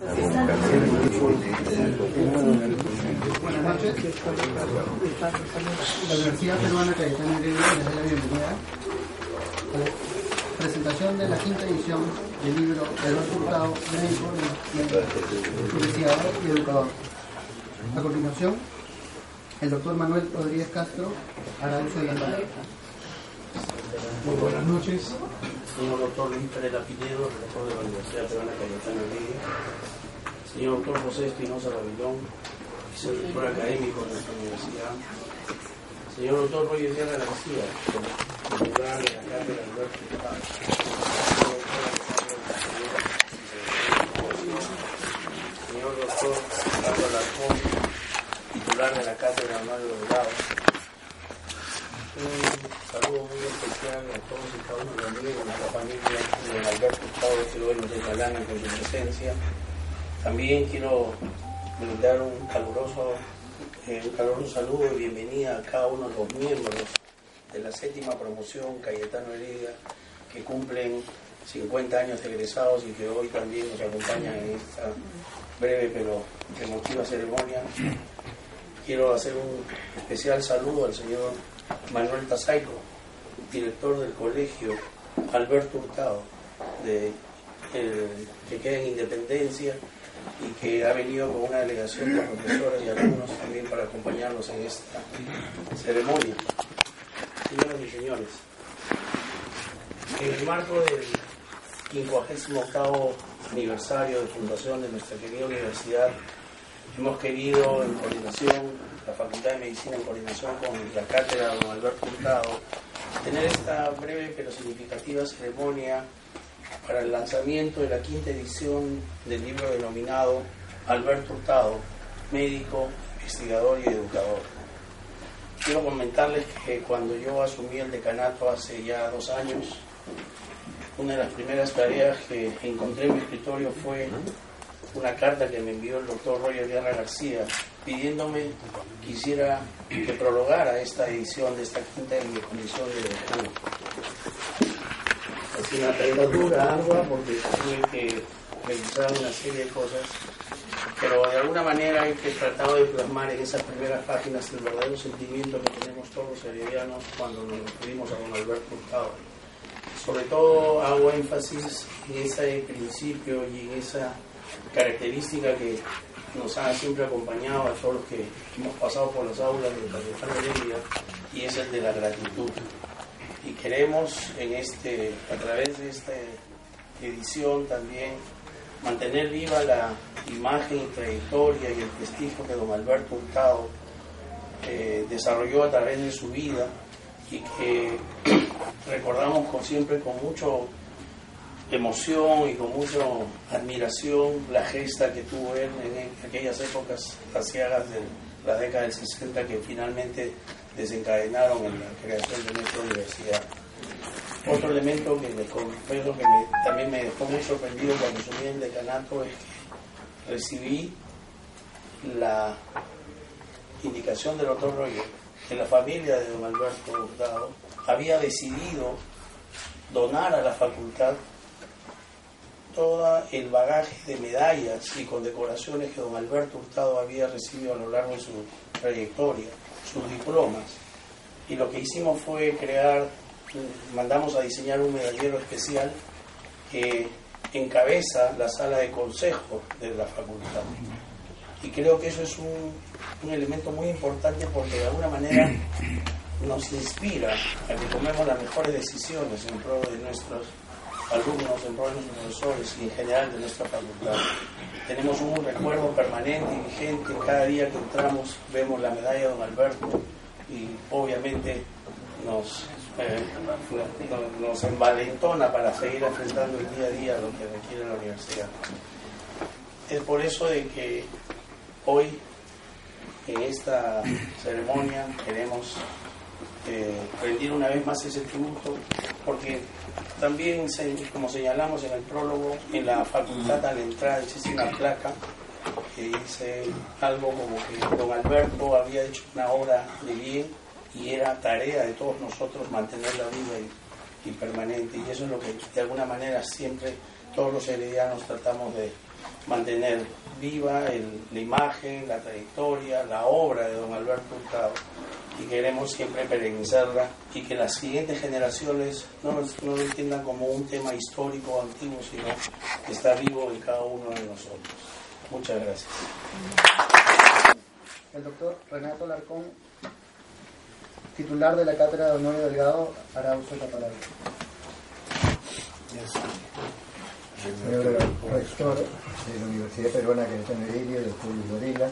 Buenas noches. La Universidad Peruana Cayetano Heredia les da la bienvenida a la presentación de la quinta edición del libro Eduardo Hurtado, médico, investigador y educador. A continuación, el doctor Manuel Rodríguez Castro hará uso de la palabra. Buenas noches, señor doctor Luis Pereira Pinedo, rector de la Universidad Peruana Cayetano Heredia, señor doctor José Espinosa Rabillón, vicerrector académico de nuestra universidad, señor doctor Roger Guerra García, titular de la cátedra Hurtado, señor doctor Carlos Alarcón, titular de la cátedra Mario Delgado, un saludo muy a todos y cada uno de los amigos de la familia de Alberto Hurtado, que hoy nos declaran con su presencia. También quiero brindar un caluroso, eh, un caluroso saludo y bienvenida a cada uno de los miembros de la séptima promoción Cayetano Heredia, que cumplen 50 años de egresados y que hoy también nos acompañan en esta breve pero emotiva ceremonia. Quiero hacer un especial saludo al señor Manuel Tazaico, director del colegio Alberto Hurtado, de, que queda en Independencia y que ha venido con una delegación de profesores y alumnos también para acompañarnos en esta ceremonia. Señoras y señores, en el marco del 58 aniversario de fundación de nuestra querida universidad, hemos querido, en coordinación, la Facultad de Medicina en coordinación con la cátedra don Alberto Hurtado, tener esta breve pero significativa ceremonia para el lanzamiento de la quinta edición del libro denominado Alberto Hurtado, médico, investigador y educador. Quiero comentarles que cuando yo asumí el decanato hace ya dos años, una de las primeras tareas que encontré en mi escritorio fue una carta que me envió el doctor Roger Guerra García pidiéndome quisiera que prologara esta edición de esta quinta en mi condición de decano. Es una tarea dura, ardua, porque tuve que revisar una serie de cosas, pero de alguna manera hay que tratar de plasmar en esas primeras páginas el verdadero sentimiento que tenemos todos los heredianos cuando nos referimos a don Alberto Hurtado. Sobre todo hago énfasis en ese principio y en esa característica que nos ha siempre acompañado a todos los que hemos pasado por las aulas de Cayetano Heredia y es el de la gratitud. Y queremos en este, a través de esta edición también mantener viva la imagen y trayectoria y el prestigio que don Alberto Hurtado eh, desarrolló a través de su vida y que recordamos con, siempre con mucho emoción y con mucha admiración la gesta que tuvo él en aquellas épocas aciagas de la década del 60 que finalmente desencadenaron en la creación de nuestra universidad. Otro elemento que me también me dejó muy sorprendido cuando asumí el decanato es que recibí la indicación del doctor Roger que la familia de don Alberto Hurtado había decidido donar a la facultad todo el bagaje de medallas y condecoraciones que don Alberto Hurtado había recibido a lo largo de su trayectoria, sus diplomas. Y lo que hicimos fue crear, mandamos a diseñar un medallero especial que encabeza la sala de consejo de la facultad. Y creo que eso es un, un elemento muy importante porque de alguna manera nos inspira a que tomemos las mejores decisiones en pro de nuestros alumnos, en pro de profesores y en general de nuestra facultad. Tenemos un recuerdo permanente y vigente, cada día que entramos vemos la medalla de don Alberto y obviamente nos, eh, nos envalentona para seguir enfrentando el día a día lo que requiere la universidad. es por eso de que hoy en esta ceremonia queremos eh, rendir una vez más ese tributo, porque también, como señalamos en el prólogo, en la facultad al entrar existe una placa que dice algo como que don Alberto había hecho una obra de bien y era tarea de todos nosotros mantenerla viva y, y permanente. Y eso es lo que de alguna manera siempre todos los heredianos tratamos de mantener viva la imagen, la trayectoria, la obra de don Alberto Hurtado y queremos siempre perenizarla y que las siguientes generaciones no, no lo entiendan como un tema histórico o antiguo, sino que está vivo en cada uno de nosotros. Muchas gracias. El doctor Renato Larcón, titular de la Cátedra de Honorio Delgado, hará uso de la palabra. Señor rector de la Universidad Peruana Cayetano Heredia, doctor Luis Varela,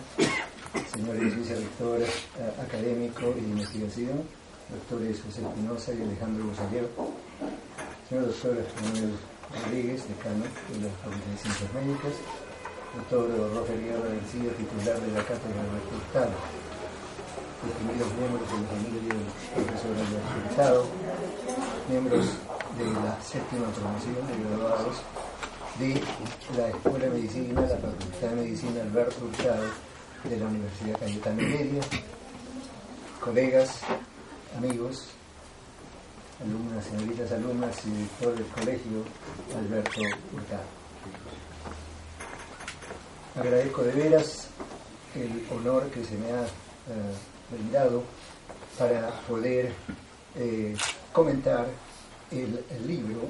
señores vicerrectores eh, académico y investigación, doctores José Espinosa y Alejandro Bosallero, señor doctor Manuel Rodríguez, decano de la Facultad de Ciencias Médicas, doctor Roger Guerra García, titular de la Cátedra de Hurtado, distinguidos miembros de la familia del profesor Hurtado, miembros de la séptima promoción de graduados de la Escuela de Medicina, la Facultad de Medicina Alberto Hurtado de la Universidad Cayetano Media, colegas, amigos, alumnas, señoritas alumnas y director del colegio Alberto Hurtado. Agradezco de veras el honor que se me ha eh, brindado para poder eh, comentar el, libro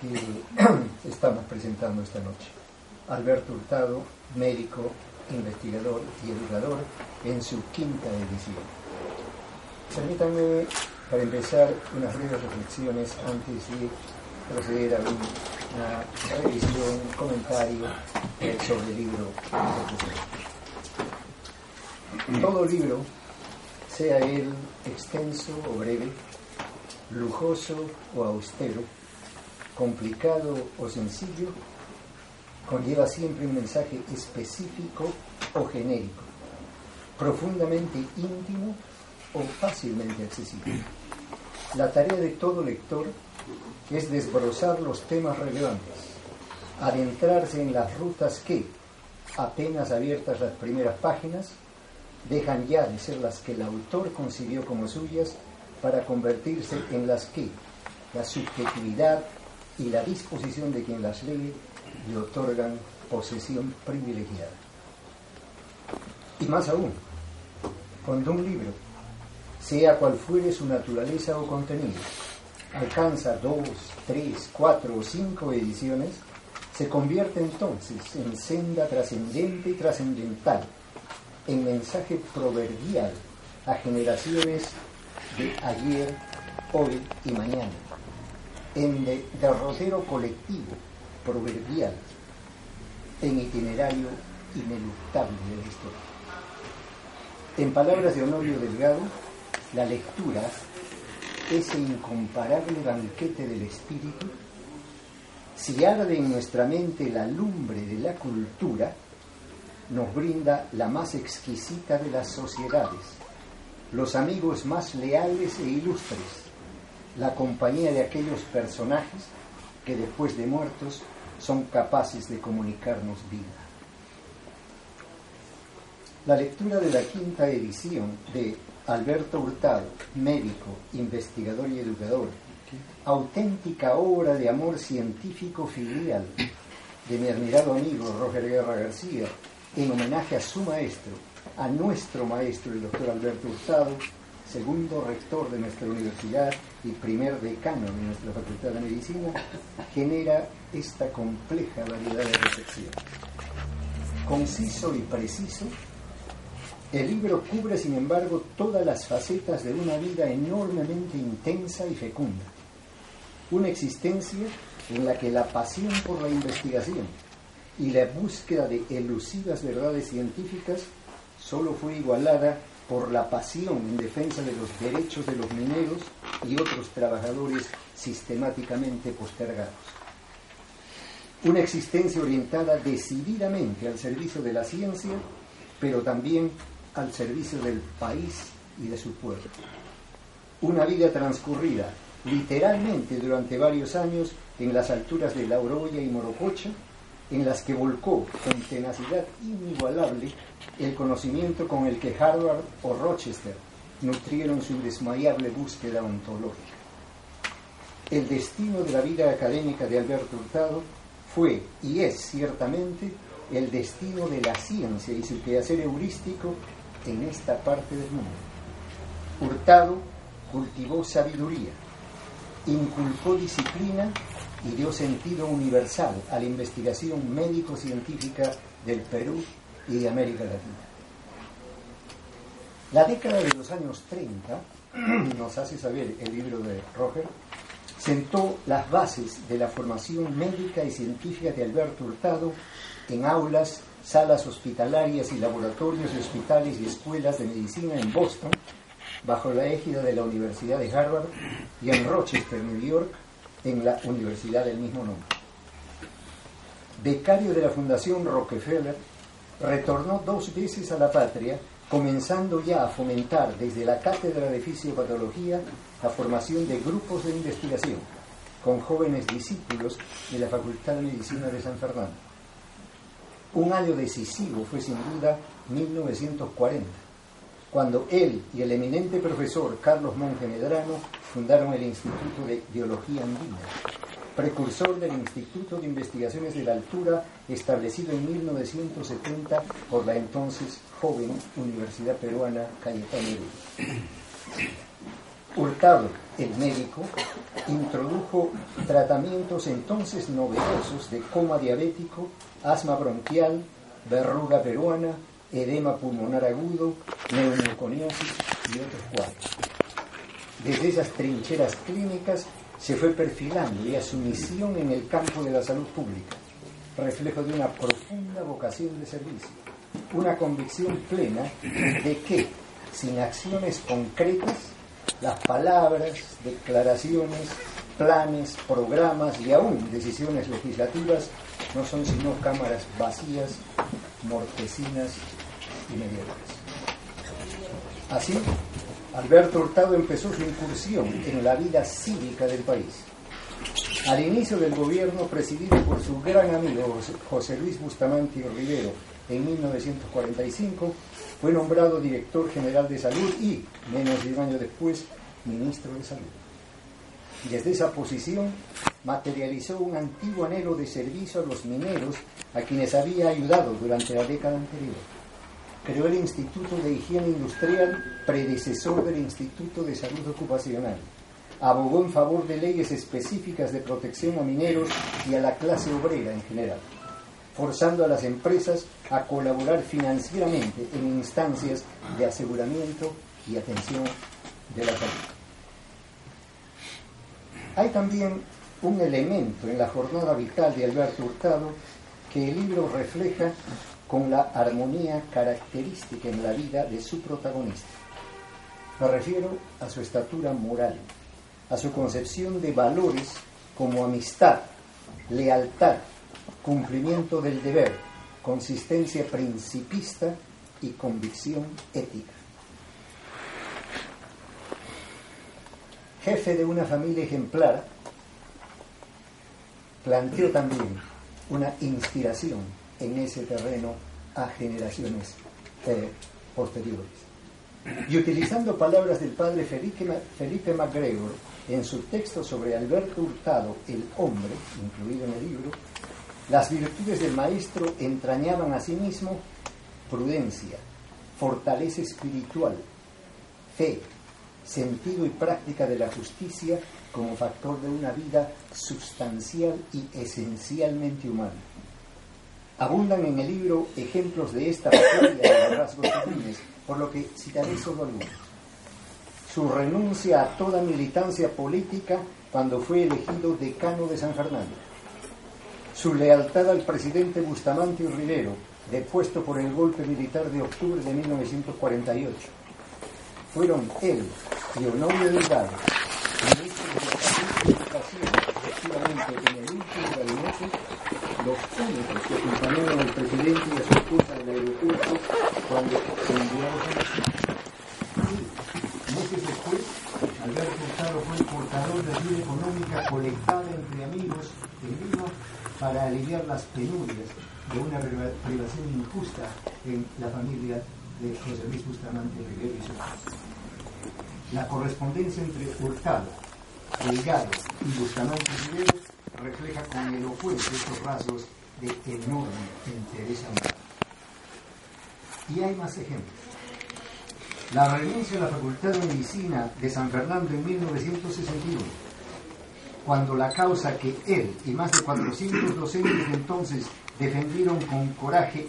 que estamos presentando esta noche. Alberto Hurtado, médico, investigador y educador, en su quinta edición. Permítanme, para empezar, unas breves reflexiones antes de proceder a una revisión, un comentario sobre el libro. Todo libro, sea él extenso o breve, lujoso o austero, complicado o sencillo, conlleva siempre un mensaje específico o genérico, profundamente íntimo o fácilmente accesible. La tarea de todo lector es desbrozar los temas relevantes, adentrarse en las rutas que, apenas abiertas las primeras páginas, dejan ya de ser las que el autor concibió como suyas para convertirse en las que la subjetividad y la disposición de quien las lee le otorgan posesión privilegiada. Y más aún, cuando un libro, sea cual fuere su naturaleza o contenido, alcanza dos, tres, cuatro o cinco ediciones, se convierte entonces en senda trascendente y trascendental, en mensaje proverbial a generaciones de ayer, hoy y mañana, en derrotero colectivo, proverbial, en itinerario ineluctable de la historia. En palabras de Honorio Delgado, la lectura, ese incomparable banquete del espíritu, si arde en nuestra mente la lumbre de la cultura, nos brinda la más exquisita de las sociedades, los amigos más leales e ilustres, la compañía de aquellos personajes que después de muertos son capaces de comunicarnos vida. La lectura de la quinta edición de Alberto Hurtado, médico, investigador y educador, auténtica obra de amor científico filial de mi admirado amigo Roger Guerra García, en homenaje a su maestro, a nuestro maestro, el doctor Alberto Hurtado, segundo rector de nuestra universidad y primer decano de nuestra Facultad de Medicina, genera esta compleja variedad de recepción. Conciso y preciso, el libro cubre, sin embargo, todas las facetas de una vida enormemente intensa y fecunda. Una existencia en la que la pasión por la investigación y la búsqueda de elusivas verdades científicas solo fue igualada por la pasión en defensa de los derechos de los mineros y otros trabajadores sistemáticamente postergados. una existencia orientada decididamente al servicio de la ciencia, pero también al servicio del país y de su pueblo. Una vida transcurrida literalmente durante varios años en las alturas de Lauroya y Morococha, en las que volcó con tenacidad inigualable el conocimiento con el que Harvard o Rochester nutrieron su indesmayable búsqueda ontológica. El destino de la vida académica de Alberto Hurtado fue y es ciertamente el destino de la ciencia y su quehacer heurístico en esta parte del mundo. Hurtado cultivó sabiduría, inculcó disciplina y dio sentido universal a la investigación médico-científica del Perú y de América Latina. La década de los años 30, nos hace saber el libro de Roger, sentó las bases de la formación médica y científica de Alberto Hurtado en aulas, salas hospitalarias y laboratorios de hospitales y escuelas de medicina en Boston, bajo la égida de la Universidad de Harvard, y en Rochester, New York, en la universidad del mismo nombre. Becario de la Fundación Rockefeller, retornó dos veces a la patria, comenzando ya a fomentar desde la Cátedra de Fisiopatología la formación de grupos de investigación con jóvenes discípulos de la Facultad de Medicina de San Fernando. Un año decisivo fue sin duda 1940, cuando él y el eminente profesor Carlos Monge Medrano fundaron el Instituto de Biología Andina, precursor del Instituto de Investigaciones de la Altura establecido en 1970 por la entonces joven Universidad Peruana Cayetano Hurtado, el médico, introdujo tratamientos entonces novedosos de coma diabético, asma bronquial, verruga peruana, edema pulmonar agudo, neumoconiosis y otros cuadros. Desde esas trincheras clínicas se fue perfilando ya su misión en el campo de la salud pública, reflejo de una profunda vocación de servicio, una convicción plena de que, sin acciones concretas, las palabras, declaraciones, planes, programas y aún decisiones legislativas no son sino cámaras vacías, mortecinas mediocres. Así, Alberto Hurtado empezó su incursión en la vida cívica del país. Al inicio del gobierno presidido por su gran amigo José Luis Bustamante Rivero en 1945, fue nombrado director general de salud y, menos de un año después, ministro de salud. Desde esa posición materializó un antiguo anhelo de servicio a los mineros a quienes había ayudado durante la década anterior. Creó el Instituto de Higiene Industrial, predecesor del Instituto de Salud Ocupacional. Abogó en favor de leyes específicas de protección a mineros y a la clase obrera en general forzando a las empresas a colaborar financieramente en instancias de aseguramiento y atención de la salud. Hay también un elemento en la jornada vital de Alberto Hurtado que el libro refleja con la armonía característica en la vida de su protagonista. Me refiero a su estatura moral, a su concepción de valores como amistad, lealtad, cumplimiento del deber, consistencia principista y convicción ética. Jefe de una familia ejemplar, planteó también una inspiración en ese terreno a generaciones eh, posteriores. Y utilizando palabras del padre Felipe, MacGregor en su texto sobre Alberto Hurtado, el hombre, incluido en el libro, las virtudes del maestro entrañaban asimismo prudencia, fortaleza espiritual, fe, sentido y práctica de la justicia como factor de una vida sustancial y esencialmente humana. Abundan en el libro ejemplos de esta materia de los rasgos comunes, por lo que citaré solo algunos. Su renuncia a toda militancia política cuando fue elegido decano de San Fernando su lealtad al presidente Bustamante Rivero, depuesto por el golpe militar de octubre de 1948. Fueron él y Honorio Delgado, ministros de Educación, efectivamente en el último gabinete, los únicos que acompañaron al presidente y a esposa al aeropuerto cuando se enviaron la Meses después, Alberto Hurtado fue el portador de ayuda económica colectada entre amigos en Lima para aliviar las penurias de una privación injusta en la familia de José Luis Bustamante Rivero y su La correspondencia entre Hurtado, Delgado y Bustamante Rivero refleja con elocuencia estos rasgos de enorme interés amoroso. Y hay más ejemplos. La renuncia a la Facultad de Medicina de San Fernando en 1961, cuando la causa que él y más de 400 docentes de entonces defendieron con coraje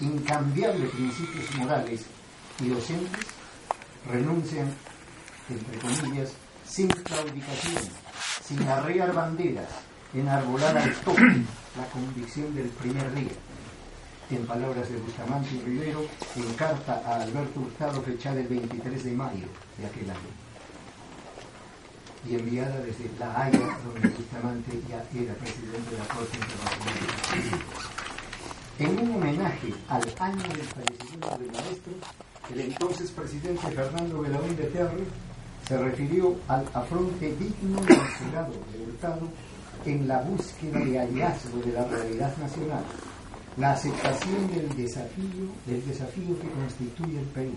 incambiables principios morales y docentes, renuncian, entre comillas, sin claudicación, sin arrear banderas, enarbolar al toque la convicción del primer día. En palabras de Bustamante y Rivero, en carta a Alberto Hurtado fechada el 23 de mayo de aquel año y enviada desde La Haya, donde Bustamante ya era presidente de la Corte Internacional. En un homenaje al año del fallecimiento del maestro, el entonces presidente Fernando Belaúnde Terry se refirió al afronte digno y de Hurtado en la búsqueda de hallazgo de la realidad nacional, la aceptación del desafío, del desafío que constituye el Perú.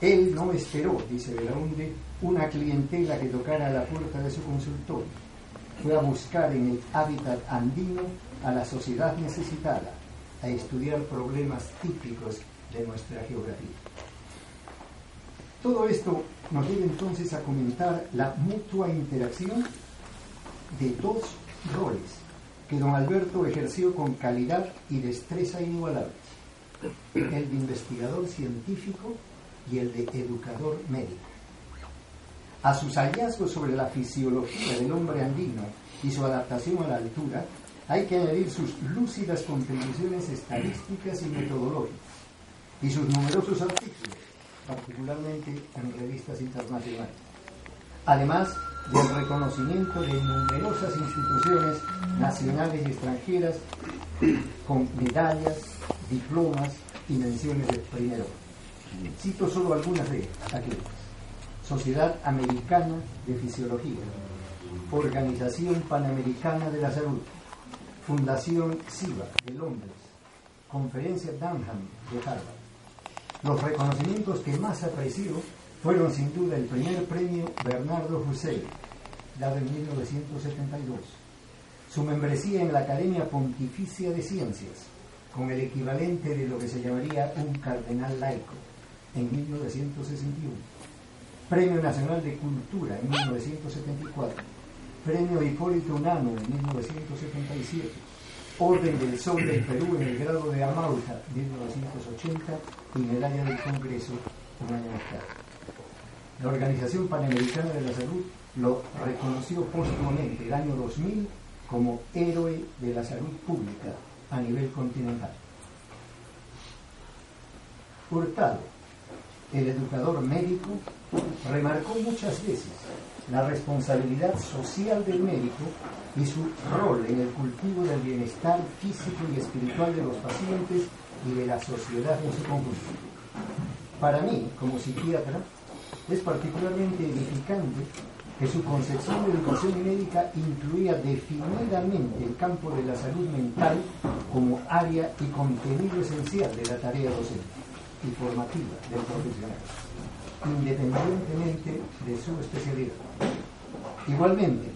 Él no esperó, dice Belaunde, una clientela que tocara la puerta de su consultorio. Fue a buscar en el hábitat andino a la sociedad necesitada, a estudiar problemas típicos de nuestra geografía. Todo esto nos lleva entonces a comentar la mutua interacción de dos roles que don Alberto ejerció con calidad y destreza inigualables, el de investigador científico y el de educador médico. A sus hallazgos sobre la fisiología del hombre andino y su adaptación a la altura, hay que añadir sus lúcidas contribuciones estadísticas y metodológicas y sus numerosos artículos, particularmente en revistas internacionales. Además, del reconocimiento de numerosas instituciones nacionales y extranjeras con medallas, diplomas y menciones de primero. Cito solo algunas de aquí. Sociedad Americana de Fisiología, Organización Panamericana de la Salud, Fundación SIVA de Londres, Conferencia Dunham de Harvard. Los reconocimientos que más aprecio fueron sin duda el primer premio Bernardo Hussein, dado en 1972, su membresía en la Academia Pontificia de Ciencias, con el equivalente de lo que se llamaría un cardenal laico, en 1961, Premio Nacional de Cultura en 1974, Premio Hipólito Unano en 1977, Orden del Sol del Perú en el grado de Amauta 1980 y Medalla del Congreso un año más tarde. La Organización Panamericana de la Salud lo reconoció póstumamente el año 2000 como héroe de la salud pública a nivel continental. Hurtado, el educador médico, remarcó muchas veces la responsabilidad social del médico y su rol en el cultivo del bienestar físico y espiritual de los pacientes y de la sociedad en su conjunto. Para mí, como psiquiatra, es particularmente edificante que su concepción de educación médica incluía definidamente el campo de la salud mental como área y contenido esencial de la tarea docente y formativa del profesional, independientemente de su especialidad. Igualmente,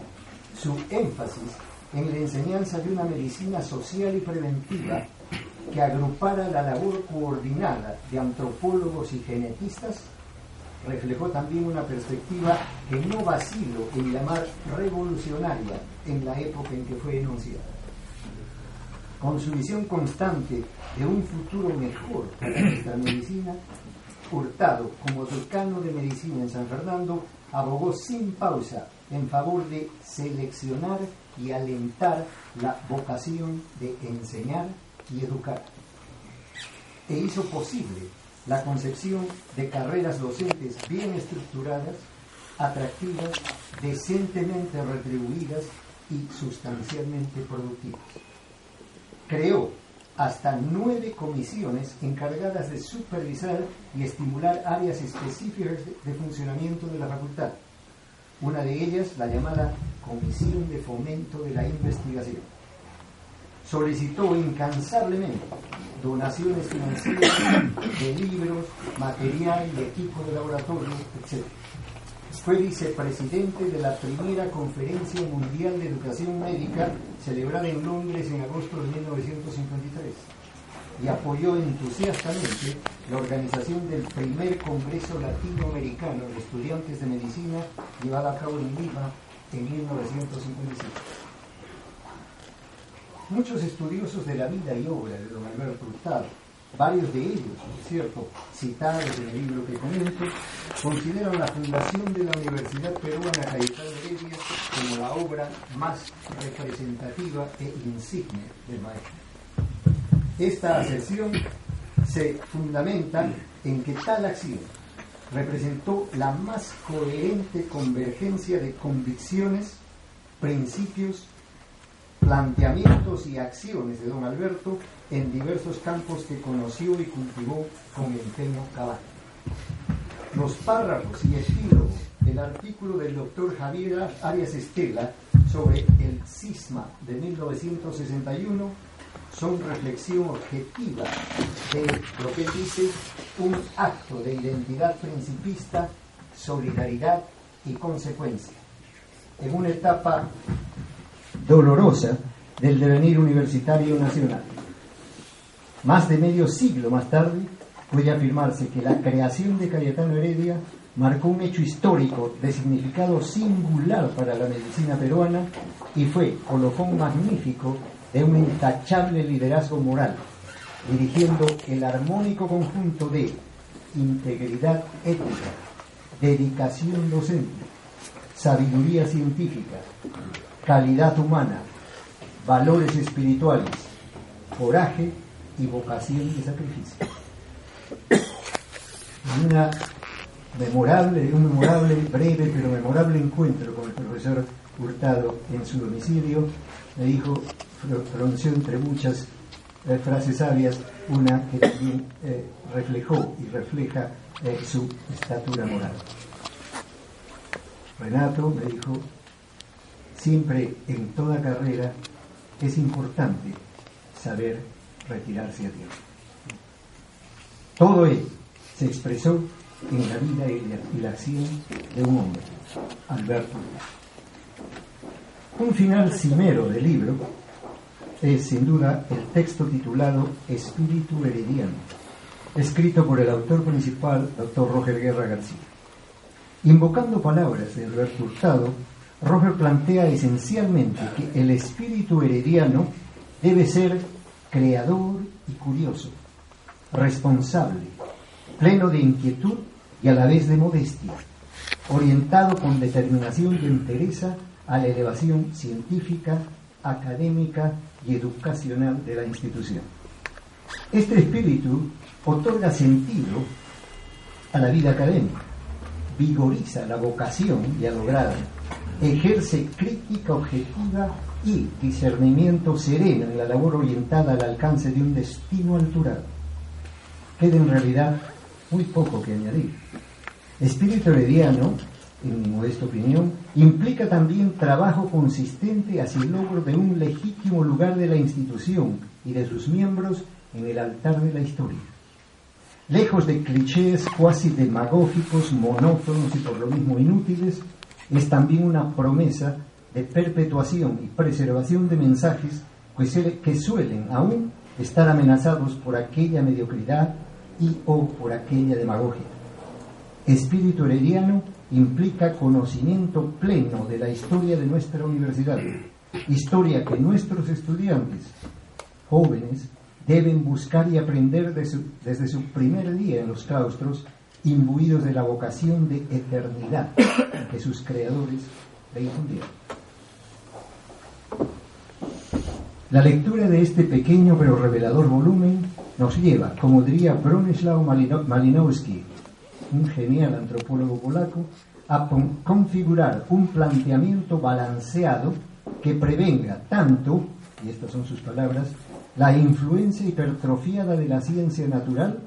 su énfasis en la enseñanza de una medicina social y preventiva que agrupara la labor coordinada de antropólogos y genetistas reflejó también una perspectiva que no vacilo en llamar revolucionaria en la época en que fue enunciada. Con su visión constante de un futuro mejor para nuestra medicina, Hurtado, como decano de medicina en San Fernando, abogó sin pausa en favor de seleccionar y alentar la vocación de enseñar y educar. E hizo posible la concepción de carreras docentes bien estructuradas, atractivas, decentemente retribuidas y sustancialmente productivas. Creó hasta nueve comisiones encargadas de supervisar y estimular áreas específicas de funcionamiento de la facultad. Una de ellas, la llamada Comisión de Fomento de la Investigación. Solicitó incansablemente donaciones financieras de libros, material y equipo de laboratorio, etc. Fue vicepresidente de la primera Conferencia Mundial de Educación Médica celebrada en Londres en agosto de 1953 y apoyó entusiastamente la organización del primer Congreso Latinoamericano de Estudiantes de Medicina llevado a cabo en Lima en 1955. Muchos estudiosos de la vida y obra de don Alberto Hurtado Varios de ellos, por cierto, citados en el libro que comento, consideran la fundación de la Universidad Peruana Cayetano Heredia como la obra más representativa e insigne del maestro. Esta asesión se fundamenta en que tal acción representó la más coherente convergencia de convicciones, principios, planteamientos y acciones de don Alberto en diversos campos que conoció y cultivó con empeño cabal. Los párrafos y epílogos del artículo del doctor Javier Arias Estela sobre el cisma de 1961 son reflexión objetiva de lo que dice un acto de identidad principista, solidaridad y consecuencia. En una etapa dolorosa del devenir universitario nacional. Más de medio siglo más tarde, puede afirmarse que la creación de Cayetano Heredia marcó un hecho histórico de significado singular para la medicina peruana y fue colofón magnífico de un intachable liderazgo moral, dirigiendo el armónico conjunto de integridad ética, dedicación docente, sabiduría científica, calidad humana, valores espirituales, coraje y vocación de sacrificio. Una memorable, un memorable, breve pero memorable encuentro con el profesor Hurtado en su domicilio, me dijo, pronunció entre muchas eh, frases sabias, una que también eh, reflejó y refleja eh, su estatura moral. Renato me dijo, siempre en toda carrera es importante saber retirarse a tiempo. Todo ello se expresó en la vida y la, acción de un hombre, Alberto. Un final cimero del libro es sin duda el texto titulado Espíritu Herediano, escrito por el autor principal, doctor Roger Guerra García. Invocando palabras de Alberto Hurtado, Roger plantea esencialmente que el espíritu herediano debe ser creador y curioso, responsable, pleno de inquietud y a la vez de modestia, orientado con determinación y entereza a la elevación científica, académica y educacional de la institución. Este espíritu otorga sentido a la vida académica, vigoriza la vocación ya lograda ejerce crítica objetiva y discernimiento sereno en la labor orientada al alcance de un destino alturado. Queda en realidad muy poco que añadir. Espíritu herediano, en mi modesta opinión, implica también trabajo consistente hacia el logro de un legítimo lugar de la institución y de sus miembros en el altar de la historia. Lejos de clichés cuasi demagógicos, monótonos y por lo mismo inútiles, es también una promesa de perpetuación y preservación de mensajes que suelen aún estar amenazados por aquella mediocridad y o por aquella demagogia. Espíritu herediano implica conocimiento pleno de la historia de nuestra universidad, historia que nuestros estudiantes, jóvenes, deben buscar y aprender desde su primer día en los claustros imbuidos de la vocación de eternidad que sus creadores le infundieron. La lectura de este pequeño pero revelador volumen nos lleva, como diría Bronislaw Malinowski, un genial antropólogo polaco, a configurar un planteamiento balanceado que prevenga tanto, y estas son sus palabras, la influencia hipertrofiada de la ciencia natural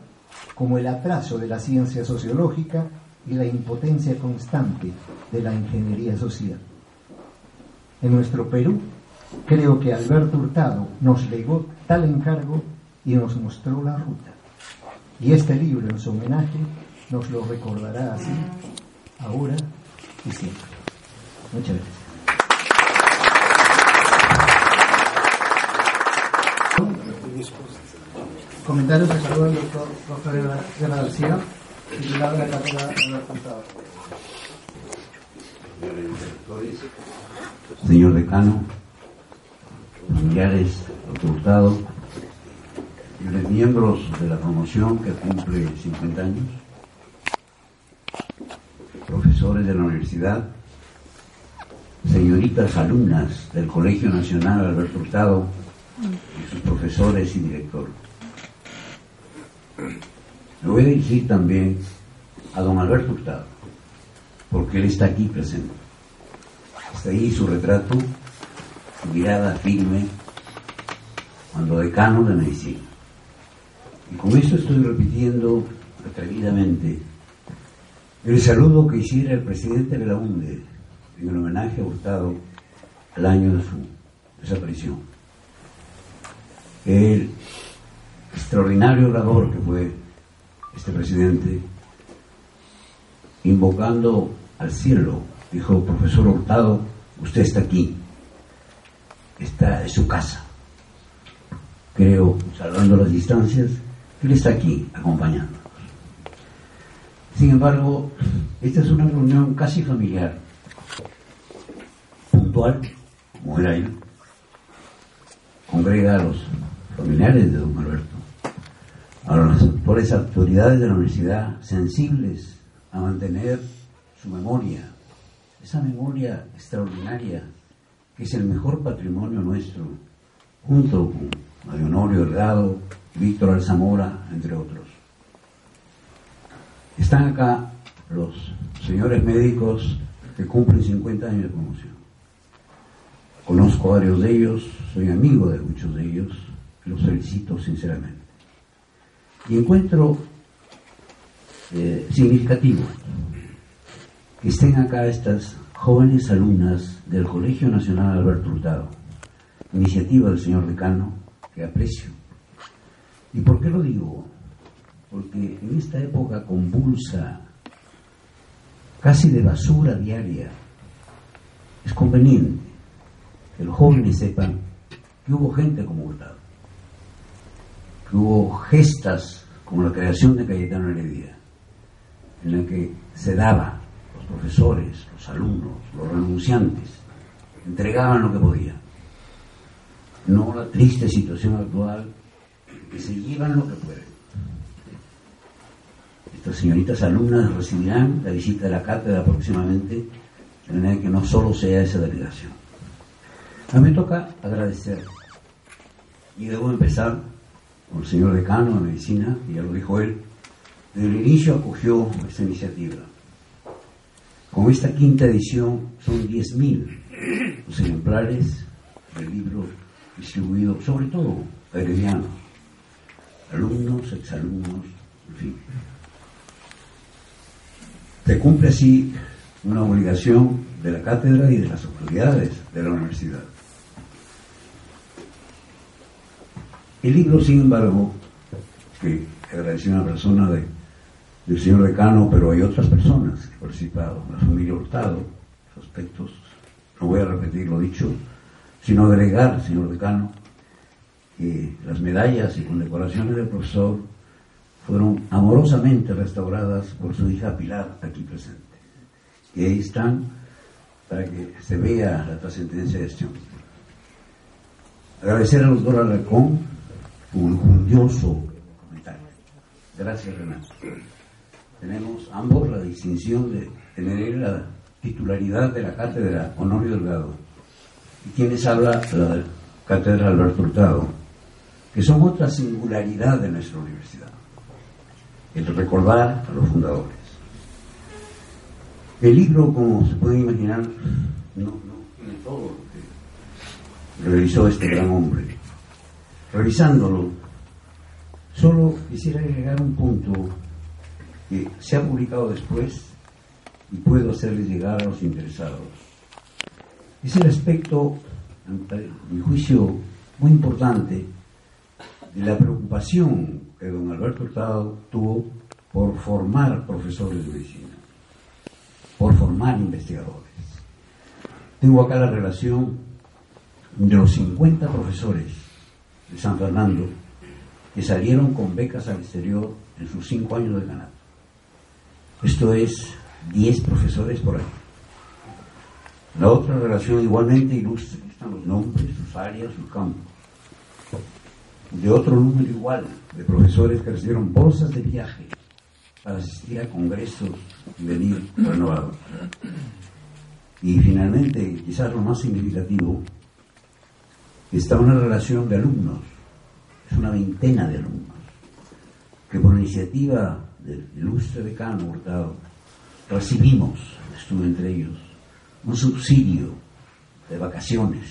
como el atraso de la ciencia sociológica y la impotencia constante de la ingeniería social. En nuestro Perú, creo que Alberto Hurtado nos legó tal encargo y nos mostró la ruta. Y este libro, en su homenaje, nos lo recordará así, ahora y siempre. Muchas gracias. Comentarios de saludo al doctor Guerra García, Señor decano, familiares, Hurtado, señores miembros de la promoción que cumple 50 años, profesores de la universidad, señoritas alumnas del Colegio Nacional Alberto Hurtado y sus profesores y directores. Le voy a decir también a don Alberto Hurtado, porque él está aquí presente. Está ahí su retrato, su mirada firme, cuando decano de medicina. Y con eso estoy repitiendo atrevidamente el saludo que hiciera el presidente de la UNDE en el homenaje a Hurtado al año de su desaparición. El extraordinario orador que fue este presidente, invocando al cielo, dijo, profesor Hurtado, usted está aquí, está en su casa. Creo, salvando las distancias, que él está aquí acompañándonos. Sin embargo, esta es una reunión casi familiar, puntual, como era él, congrega a los familiares de don Alberto, a actuales autoridades de la universidad sensibles a mantener su memoria, esa memoria extraordinaria que es el mejor patrimonio nuestro, junto con Mario Honorio Delgado, Víctor Alzamora, entre otros. Están acá los señores médicos que cumplen 50 años de promoción. Conozco a varios de ellos, soy amigo de muchos de ellos, los felicito sinceramente. Y encuentro eh, significativo que estén acá estas jóvenes alumnas del Colegio Nacional Alberto Hurtado, iniciativa del señor decano, que aprecio. ¿Y por qué lo digo? Porque en esta época convulsa, casi de basura diaria, es conveniente que los jóvenes sepan que hubo gente como Hurtado, que hubo gestas como la creación de Cayetano Heredia, en la que se daba los profesores, los alumnos, los renunciantes, entregaban lo que podían. No la triste situación actual, que se llevan lo que pueden. Estas señoritas alumnas recibirán la visita de la cátedra próximamente, de manera que no solo sea esa delegación. A mí me toca agradecer, y debo empezar con el señor decano de medicina, y ya lo dijo él, desde el inicio acogió esta iniciativa. Con esta quinta edición son 10.000 los ejemplares del libro distribuido, sobre todo a alumnos, exalumnos, en fin. Se cumple así una obligación de la cátedra y de las autoridades de la universidad. El libro, sin embargo, que agradeció a una persona de, del señor decano, pero hay otras personas que han participado, la familia Hurtado, aspectos, no voy a repetir lo dicho, sino agregar, señor decano, que las medallas y condecoraciones del profesor fueron amorosamente restauradas por su hija Pilar, aquí presente. Y ahí están para que se vea la trascendencia de este hombre. Agradecer al doctor Alarcón jundioso comentario. Gracias, Renato. Tenemos ambos la distinción de tener la titularidad de la cátedra Honorio Delgado. ¿Y quienes habla? La cátedra Alberto Hurtado, que son otra singularidad de nuestra universidad. El recordar a los fundadores. El libro, como se pueden imaginar, no, no tiene todo lo que realizó este gran hombre. Revisándolo, solo quisiera agregar un punto que se ha publicado después y puedo hacerles llegar a los interesados. Es el aspecto, a mi juicio, muy importante de la preocupación que don Alberto Hurtado tuvo por formar profesores de medicina, por formar investigadores. Tengo acá la relación de los 50 profesores de San Fernando que salieron con becas al exterior en sus cinco años de Canadá. Esto es 10 profesores por año. La otra relación igualmente ilustre, están los nombres, sus áreas, sus campos. De otro número igual de profesores que recibieron bolsas de viaje para asistir a congresos y venir renovados. Y finalmente, quizás lo más significativo, está una relación de alumnos, es una veintena de alumnos, que por iniciativa del ilustre decano Hurtado recibimos, estuve entre ellos, un subsidio de vacaciones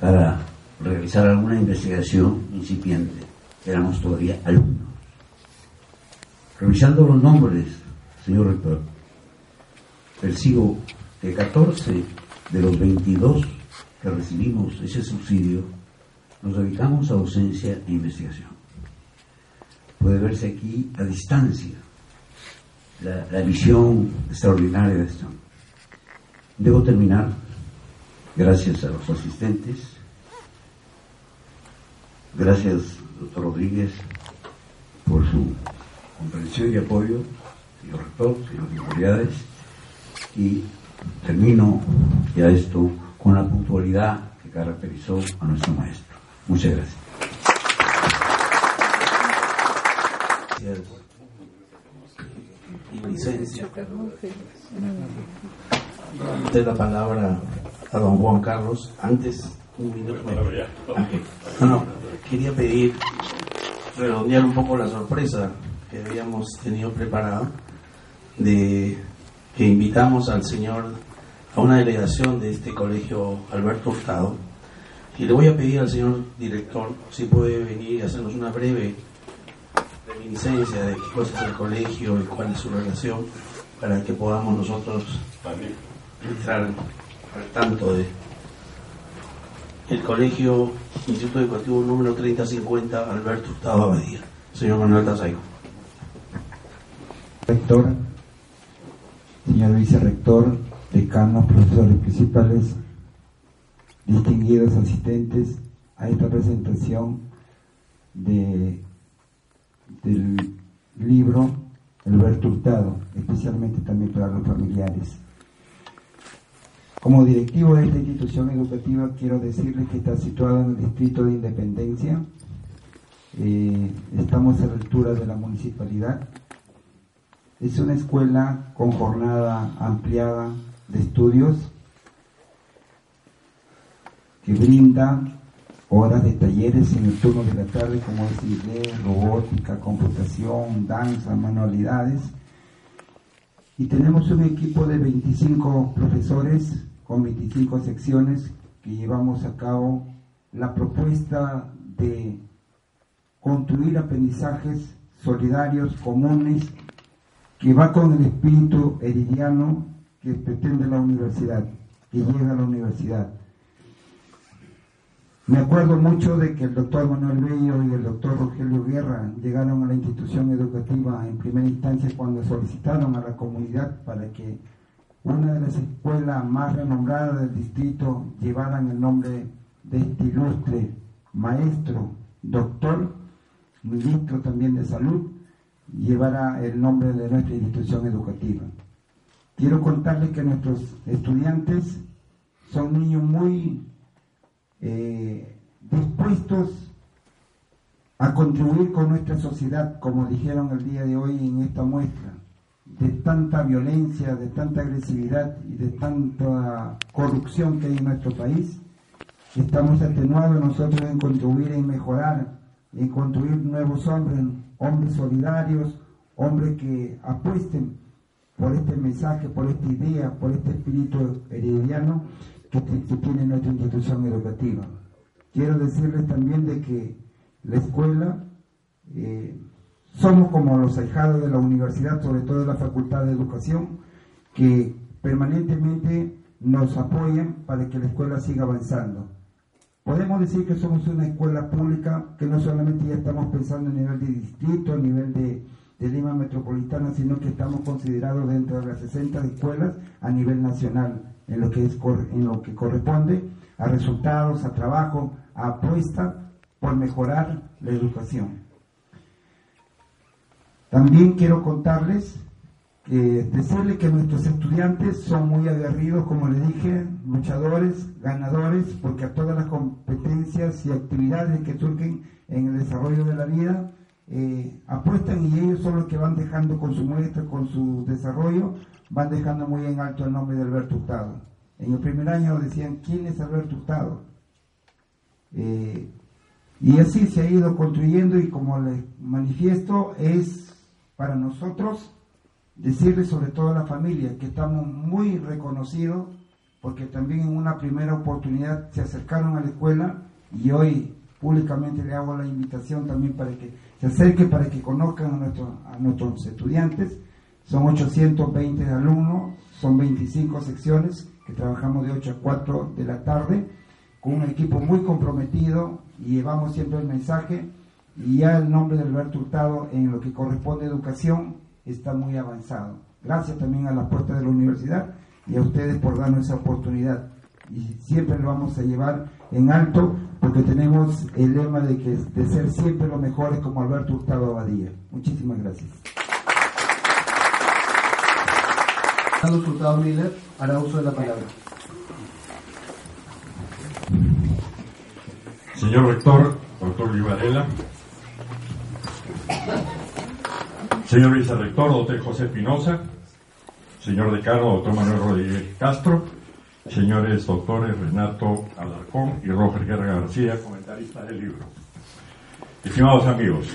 para realizar alguna investigación incipiente. Éramos todavía alumnos. Revisando los nombres, señor rector, percibo que 14 de los 22 que recibimos ese subsidio nos dedicamos a docencia e investigación. Puede verse aquí a distancia la, visión extraordinaria de esto. Debo terminar, gracias a los asistentes, gracias, doctor Rodríguez, por su comprensión y apoyo, señor rector, señores autoridades, y termino ya esto con la puntualidad que caracterizó a nuestro maestro. Muchas gracias. Y licencia. Usted la palabra a don Juan Carlos. Antes, un minuto. No, no, quería pedir, redondear un poco la sorpresa que habíamos tenido preparada de que invitamos al señor a una delegación de este colegio Alberto Hurtado y le voy a pedir al señor director si puede venir y hacernos una breve reminiscencia de qué cosa es el colegio y cuál es su relación para que podamos nosotros entrar al tanto de el colegio Instituto Educativo número 3050 Alberto Hurtado Abadía. Señor Manuel Tazaigo. Rector, señor vicerrector, decanos, profesores principales, distinguidos asistentes a esta presentación de, del libro Alberto Hurtado, especialmente también para los familiares. Como directivo de esta institución educativa quiero decirles que está situada en el distrito de Independencia. Eh, estamos a la altura de la municipalidad. Es una escuela con jornada ampliada de estudios que brinda horas de talleres en el turno de la tarde como es inglés, robótica, computación, danza, manualidades. Y tenemos un equipo de 25 profesores con 25 secciones que llevamos a cabo la propuesta de construir aprendizajes solidarios, comunes, que va con el espíritu heridiano que pretende la universidad, que llega a la universidad. Me acuerdo mucho de que el doctor Manuel Bello y el doctor Rogelio Guerra llegaron a la institución educativa en primera instancia cuando solicitaron a la comunidad para que una de las escuelas más renombradas del distrito llevaran el nombre de este ilustre maestro, doctor, ministro también de salud, llevara el nombre de nuestra institución educativa. Quiero contarles que nuestros estudiantes son niños muy eh, dispuestos a contribuir con nuestra sociedad, como dijeron el día de hoy en esta muestra, de tanta violencia, de tanta agresividad y de tanta corrupción que hay en nuestro país. Estamos atenuados nosotros en contribuir en mejorar, en construir nuevos hombres, hombres solidarios, hombres que apuesten por este mensaje, por esta idea, por este espíritu herediano que, tiene nuestra institución educativa. Quiero decirles también de que la escuela eh, somos como los ahijados de la universidad, sobre todo de la Facultad de Educación, que permanentemente nos apoyan para que la escuela siga avanzando. Podemos decir que somos una escuela pública que no solamente ya estamos pensando a nivel de distrito, a nivel de, Metropolitana, sino que estamos considerados dentro de las 60 escuelas a nivel nacional, en lo que, es, en lo que corresponde a resultados, a trabajo, a apuesta por mejorar la educación. También quiero contarles que decirle que nuestros estudiantes son muy aguerridos, como le dije, luchadores, ganadores, porque a todas las competencias y actividades que surgen en el desarrollo de la vida, eh, apuestan y ellos son los que van dejando con su muestra, con su desarrollo, van dejando muy en alto el nombre de Alberto Hurtado. En el primer año decían, ¿quién es Alberto Hurtado? Eh, y así se ha ido construyendo y como les manifiesto, es para nosotros decirle sobre todo a la familia que estamos muy reconocidos porque también en una primera oportunidad se acercaron a la escuela y hoy públicamente le hago la invitación también para que se acerque, para que conozcan a, a nuestros estudiantes. Son 820 alumnos, son 25 secciones que trabajamos de 8 a 4 de la tarde con un equipo muy comprometido y llevamos siempre el mensaje y ya el nombre de Alberto Hurtado en lo que corresponde a educación está muy avanzado. Gracias también a la puerta de la universidad y a ustedes por darnos esa oportunidad. Y siempre lo vamos a llevar en alto porque tenemos el lema de que de ser siempre los mejores como Alberto Hurtado Abadía. Muchísimas gracias. Carlos Hurtado Miller hará uso de la palabra. Señor rector, doctor Livarela, señor vicerrector, doctor José Pinoza, señor decano, doctor Manuel Rodríguez Castro, señores doctores Renato Alarcón y Roger Guerra García, comentaristas del libro. Estimados amigos,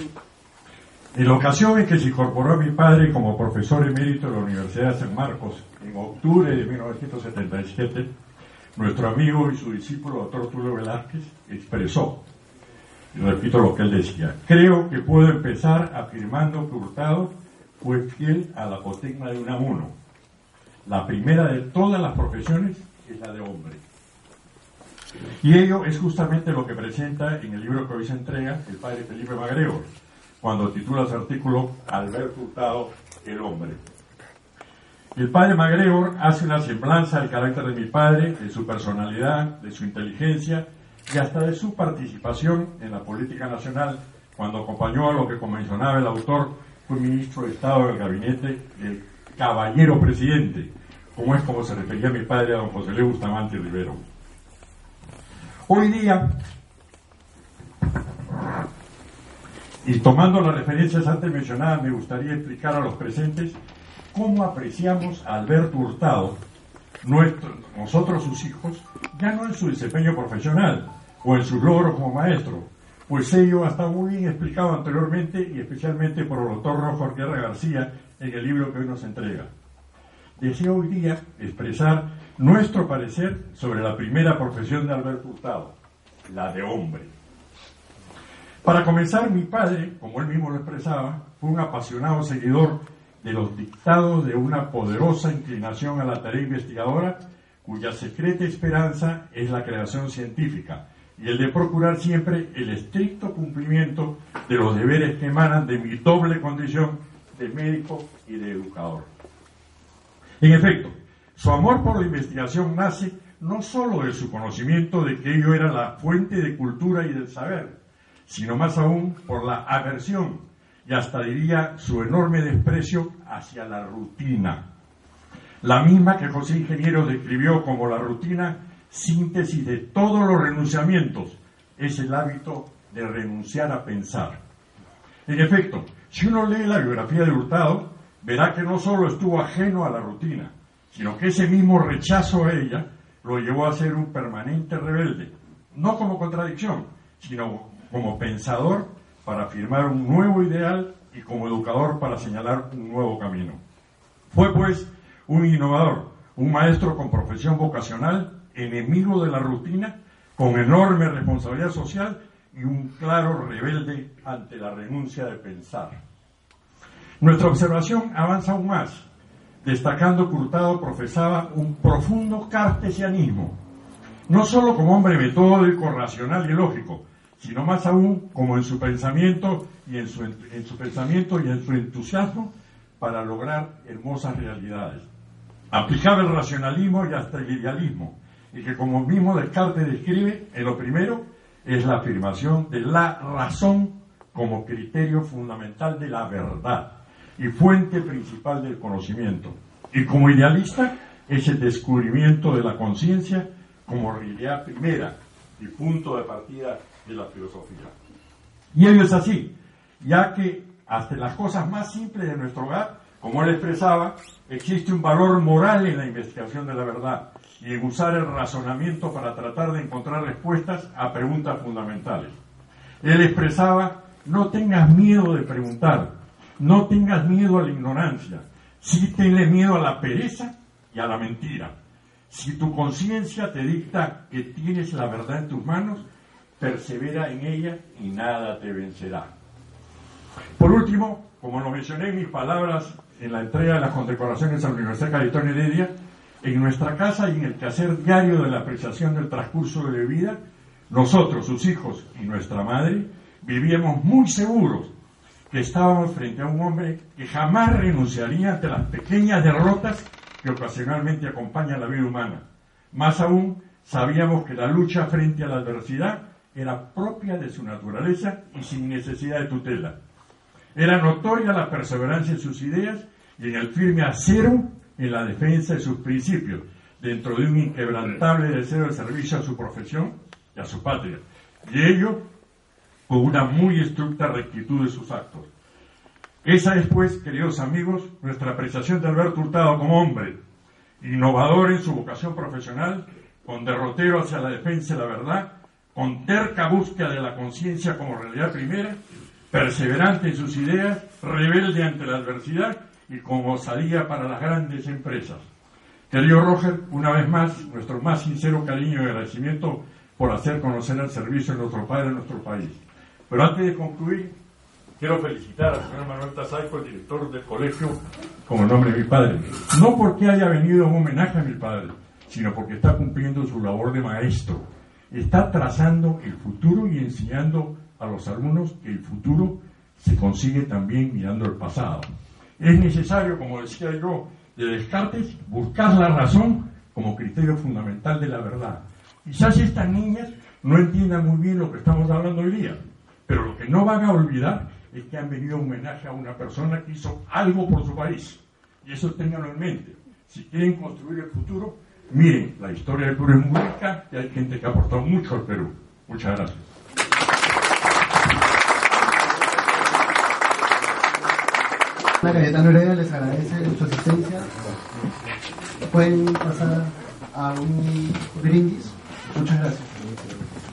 en la ocasión en que se incorporó a mi padre como profesor emérito de la Universidad de San Marcos en octubre de 1977, nuestro amigo y su discípulo, doctor Tulio Velázquez, expresó y repito lo que él decía, creo que puedo empezar afirmando que Hurtado fue fiel a la apotegma de Unamuno. La primera de todas las profesiones es la de hombre. Y ello es justamente lo que presenta en el libro que hoy se entrega el padre Felipe Magreo, cuando titula su artículo Alberto Hurtado, el hombre. El padre Magregor hace una semblanza del carácter de mi padre, de su personalidad, de su inteligencia y hasta de su participación en la política nacional cuando acompañó a lo que, como mencionaba el autor, fue ministro de Estado del gabinete del caballero presidente, como es como se refería mi padre a don José Luis Bustamante Rivero. Hoy día, y tomando las referencias antes mencionadas, me gustaría explicar a los presentes cómo apreciamos a Alberto Hurtado, nosotros sus hijos, ya no en su desempeño profesional, o en sus logros como maestro, pues ello estado muy bien explicado anteriormente y especialmente por el doctor Rojo Guerra García en el libro que hoy nos entrega. Deseo hoy día expresar nuestro parecer sobre la primera profesión de Alberto Hurtado, la de hombre. Para comenzar, mi padre, como él mismo lo expresaba, fue un apasionado seguidor de los dictados de una poderosa inclinación a la tarea investigadora cuya secreta esperanza es la creación científica y el de procurar siempre el estricto cumplimiento de los deberes que emanan de mi doble condición de médico y de educador. En efecto, su amor por la investigación nace no sólo de su conocimiento de que ello era la fuente de cultura y del saber, sino más aún por la aversión y hasta diría su enorme desprecio hacia la rutina. La misma que José Ingeniero describió como la rutina síntesis de todos los renunciamientos es el hábito de renunciar a pensar. En efecto, si uno lee la biografía de Hurtado, verá que no solo estuvo ajeno a la rutina, sino que ese mismo rechazo a ella lo llevó a ser un permanente rebelde, no como contradicción, sino como pensador para afirmar un nuevo ideal y como educador para señalar un nuevo camino. Fue pues un innovador, un maestro con profesión vocacional enemigo de la rutina, con enorme responsabilidad social y un claro rebelde ante la renuncia de pensar. Nuestra observación avanza aún más, destacando que Hurtado profesaba un profundo cartesianismo, no solo como hombre metódico, racional y lógico, sino más aún como en su pensamiento y en su, en su pensamiento y en su entusiasmo para lograr hermosas realidades. Aplicaba el racionalismo y hasta el idealismo, y que como mismo Descartes describe, en lo primero es la afirmación de la razón como criterio fundamental de la verdad y fuente principal del conocimiento. Y como idealista es el descubrimiento de la conciencia como realidad primera y punto de partida de la filosofía. Y ello es así, ya que hasta las cosas más simples de nuestro hogar, como él expresaba, existe un valor moral en la investigación de la verdad y en usar el razonamiento para tratar de encontrar respuestas a preguntas fundamentales. Él expresaba, no tengas miedo de preguntar, no tengas miedo a la ignorancia, sí tenle miedo a la pereza y a la mentira. Si tu conciencia te dicta que tienes la verdad en tus manos, persevera en ella y nada te vencerá. Por último, como lo mencioné en mis palabras en la entrega de las condecoraciones a la Universidad California Heredia, en nuestra casa y en el quehacer diario de la apreciación del transcurso de la vida, nosotros, sus hijos y nuestra madre, vivíamos muy seguros que estábamos frente a un hombre que jamás renunciaría ante las pequeñas derrotas que ocasionalmente acompañan la vida humana. Más aún, sabíamos que la lucha frente a la adversidad era propia de su naturaleza y sin necesidad de tutela. Era notoria la perseverancia en sus ideas y en el firme acero en la defensa de sus principios, dentro de un inquebrantable deseo de servicio a su profesión y a su patria. Y ello con una muy estricta rectitud de sus actos. Esa es, pues, queridos amigos, nuestra apreciación de Alberto Hurtado como hombre, innovador en su vocación profesional, con derrotero hacia la defensa de la verdad, con terca búsqueda de la conciencia como realidad primera, perseverante en sus ideas, rebelde ante la adversidad y como salía para las grandes empresas. Querido Roger, una vez más, nuestro más sincero cariño y agradecimiento por hacer conocer el servicio de nuestro padre en nuestro país. Pero antes de concluir, quiero felicitar al señor Manuel Tazaico, el director del colegio, como nombre de mi padre. No porque haya venido un homenaje a mi padre, sino porque está cumpliendo su labor de maestro. Está trazando el futuro y enseñando a los alumnos que el futuro se consigue también mirando el pasado. Es necesario, como decía yo, de Descartes, buscar la razón como criterio fundamental de la verdad. Quizás estas niñas no entiendan muy bien lo que estamos hablando hoy día, pero lo que no van a olvidar es que han venido a homenaje a una persona que hizo algo por su país. Y eso ténganlo en mente. Si quieren construir el futuro, miren, la historia del Perú es muy rica y hay gente que ha aportado mucho al Perú. Muchas gracias. Cayetano Heredia les agradece su asistencia. Pueden pasar a un brindis. Muchas gracias.